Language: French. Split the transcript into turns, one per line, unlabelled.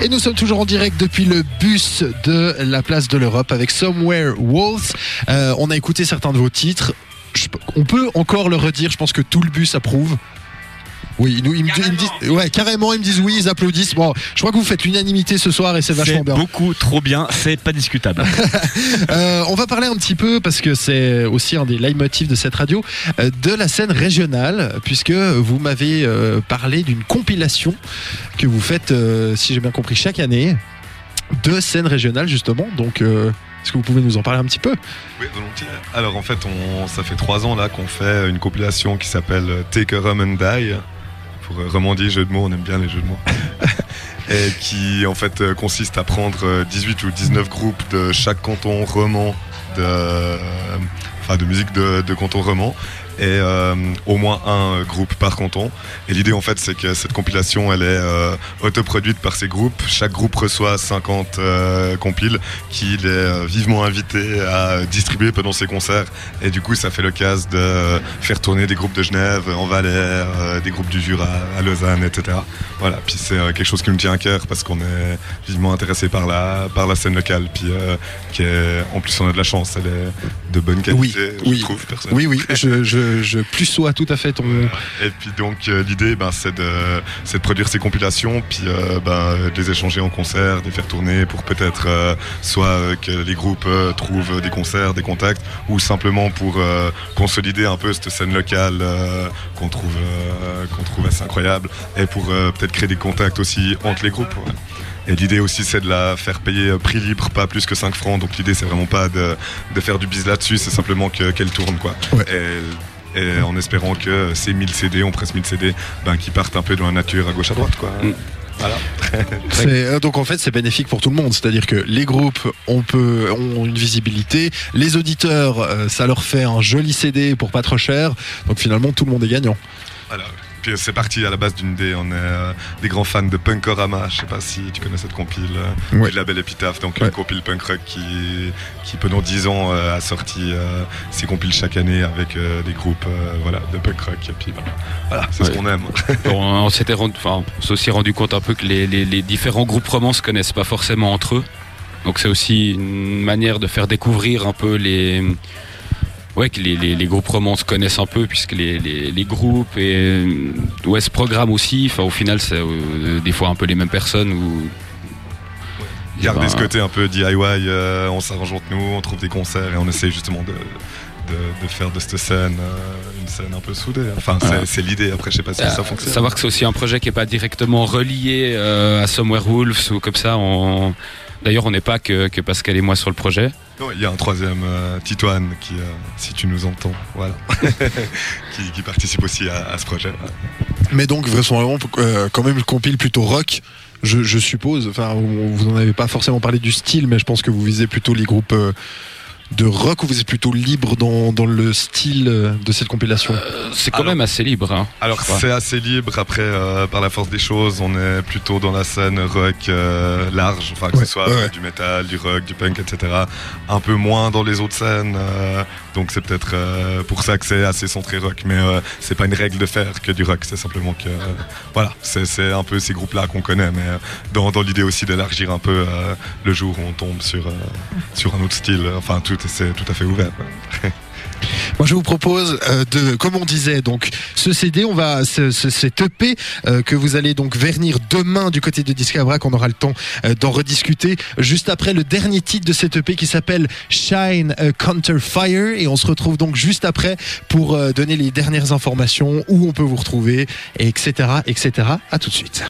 Et nous sommes toujours en direct depuis le bus de la place de l'Europe avec Somewhere Waltz. Euh, on a écouté certains de vos titres. On peut encore le redire, je pense que tout le bus approuve. Oui, ils, nous, ils me, ils me disent, ouais, carrément, ils me disent oui, ils applaudissent. Bon, je crois que vous faites l'unanimité ce soir et c'est vachement bien.
beaucoup trop bien, c'est pas discutable.
Euh, on va parler un petit peu, parce que c'est aussi un des leitmotifs de cette radio, euh, de la scène régionale, puisque vous m'avez euh, parlé d'une compilation que vous faites, si j'ai bien compris, chaque année, de scènes régionales, justement. Donc, euh, est-ce que vous pouvez nous en parler un petit peu?
Oui, volontiers. Alors en fait, on, ça fait trois ans là qu'on fait une compilation qui s'appelle Take a Rum and Die. Pour euh, Romandie, jeu de mots, on aime bien les jeux de mots. Et qui en fait euh, consiste à prendre euh, 18 ou 19 groupes de chaque canton roman de, euh, de musique de, de canton roman et euh, au moins un groupe par canton. Et l'idée en fait c'est que cette compilation elle est euh, autoproduite par ces groupes. Chaque groupe reçoit 50 euh, compiles qu'il est euh, vivement invité à distribuer pendant ses concerts. Et du coup ça fait l'occasion de faire tourner des groupes de Genève, en Valais, euh, des groupes du Jura, à Lausanne, etc. Voilà, puis c'est quelque chose qui me tient à cœur parce qu'on est vivement intéressé par la, par la scène locale. Puis qui en plus on a de la chance, elle est de bonne
Oui, oui.
je trouve personnellement.
Oui, oui, je, je, je plus sois tout à fait ton.
Et puis donc euh, l'idée ben, c'est de, de produire ces compilations, puis euh, ben, de les échanger en concert, de les faire tourner pour peut-être euh, soit que les groupes trouvent des concerts, des contacts, ou simplement pour consolider un peu cette scène locale qu'on trouve, qu'on trouve assez incroyable, et pour peut-être créer des contacts aussi entre les groupes. ouais. Et l'idée aussi c'est de la faire payer prix libre, pas plus que 5 francs. Donc l'idée c'est vraiment pas de, de faire du bise là-dessus, c'est simplement que- qu'elle tourne quoi.
Ouais.
Et, et en espérant que ces 1000 CD, on presse 1000 CD, ben, qui partent un peu dans la nature à gauche à droite quoi.
Mm.
Voilà.
Euh, donc en fait, c'est bénéfique pour tout le monde. C'est-à-dire que les groupes on peut, ont une visibilité, les auditeurs, euh, ça leur fait un joli CD pour pas trop cher. Donc finalement, tout le monde est gagnant.
Voilà. Puis c'est parti à la base d'une idée. On est euh, des grands fans de Punkorama. Je sais pas si tu connais cette compile. euh,
Ouais.
de la belle épitaphe. Donc
Ouais.
une compile punk rock qui, qui pendant 10 ans euh, a sorti euh, ses compiles chaque année avec des groupes voilà, de punk rock. Et puis voilà, Voilà, c'est ce qu'on aime.
on on s'était rendu, enfin, on s'est aussi rendu compte un peu que les, les- les différents groupes romans se connaissent pas forcément entre eux. Donc c'est aussi une manière de faire découvrir un peu les. Ouais, que les, les- les groupes romans se connaissent un peu, puisque les, les- les groupes et euh, ouais, ce programme aussi, enfin, au final, c'est euh, des fois un peu les mêmes personnes. Ou...
Garder
Ben,
ce côté un peu DIY, euh, on s'arrange entre nous, on trouve des concerts et on essaye justement de, de, de faire de cette scène euh, une scène un peu soudée. Enfin, c'est
Ouais.
c'est l'idée. Après, je sais pas si ça fonctionne.
Savoir que c'est aussi un projet qui n'est pas directement relié euh, à Somewhere Wolves ou comme ça. on- D'ailleurs, on n'est pas que, que Pascal et moi sur le projet.
Non, il y a un troisième, euh, Titoine, qui, euh, si tu nous entends, voilà, qui, qui participe aussi à, à ce projet.
Mais donc, vraisemblablement, euh, quand même, le compile plutôt rock, je, je suppose. Enfin, vous vous en avez pas forcément parlé du style, mais je pense que vous visez plutôt les groupes euh, de rock ou vous êtes plutôt libre dans, dans le style euh, de cette compilation?
Euh, c'est quand
Alors-
même assez libre. hein.
Alors, c'est assez libre. Après, euh, par la force des choses, on est plutôt dans la scène rock euh, large, enfin, que
Ouais,
ce soit
ouais,
du métal, du rock, du punk, etc. Un peu moins dans les autres scènes. euh, donc, c'est peut-être euh, pour ça que c'est assez centré rock. Mais euh, c'est pas une règle de faire que du rock. C'est simplement que, euh, voilà, c'est c'est un peu ces groupes-là qu'on connaît. Mais euh, dans, dans l'idée aussi d'élargir un peu euh, le jour où on tombe sur, euh, sur un autre style. Enfin, tout, c'est tout à fait ouvert.
Moi, je vous propose euh, de, comme on disait, donc ce CD, on va, ce, ce- cet EP euh, que vous allez donc vernir demain du côté de Discabrac, on aura le temps euh, d'en rediscuter juste après le dernier titre de cet EP qui s'appelle Shine Counter Fire et on se retrouve donc juste après pour euh, donner les dernières informations où on peut vous retrouver, etc., etc. À tout de suite.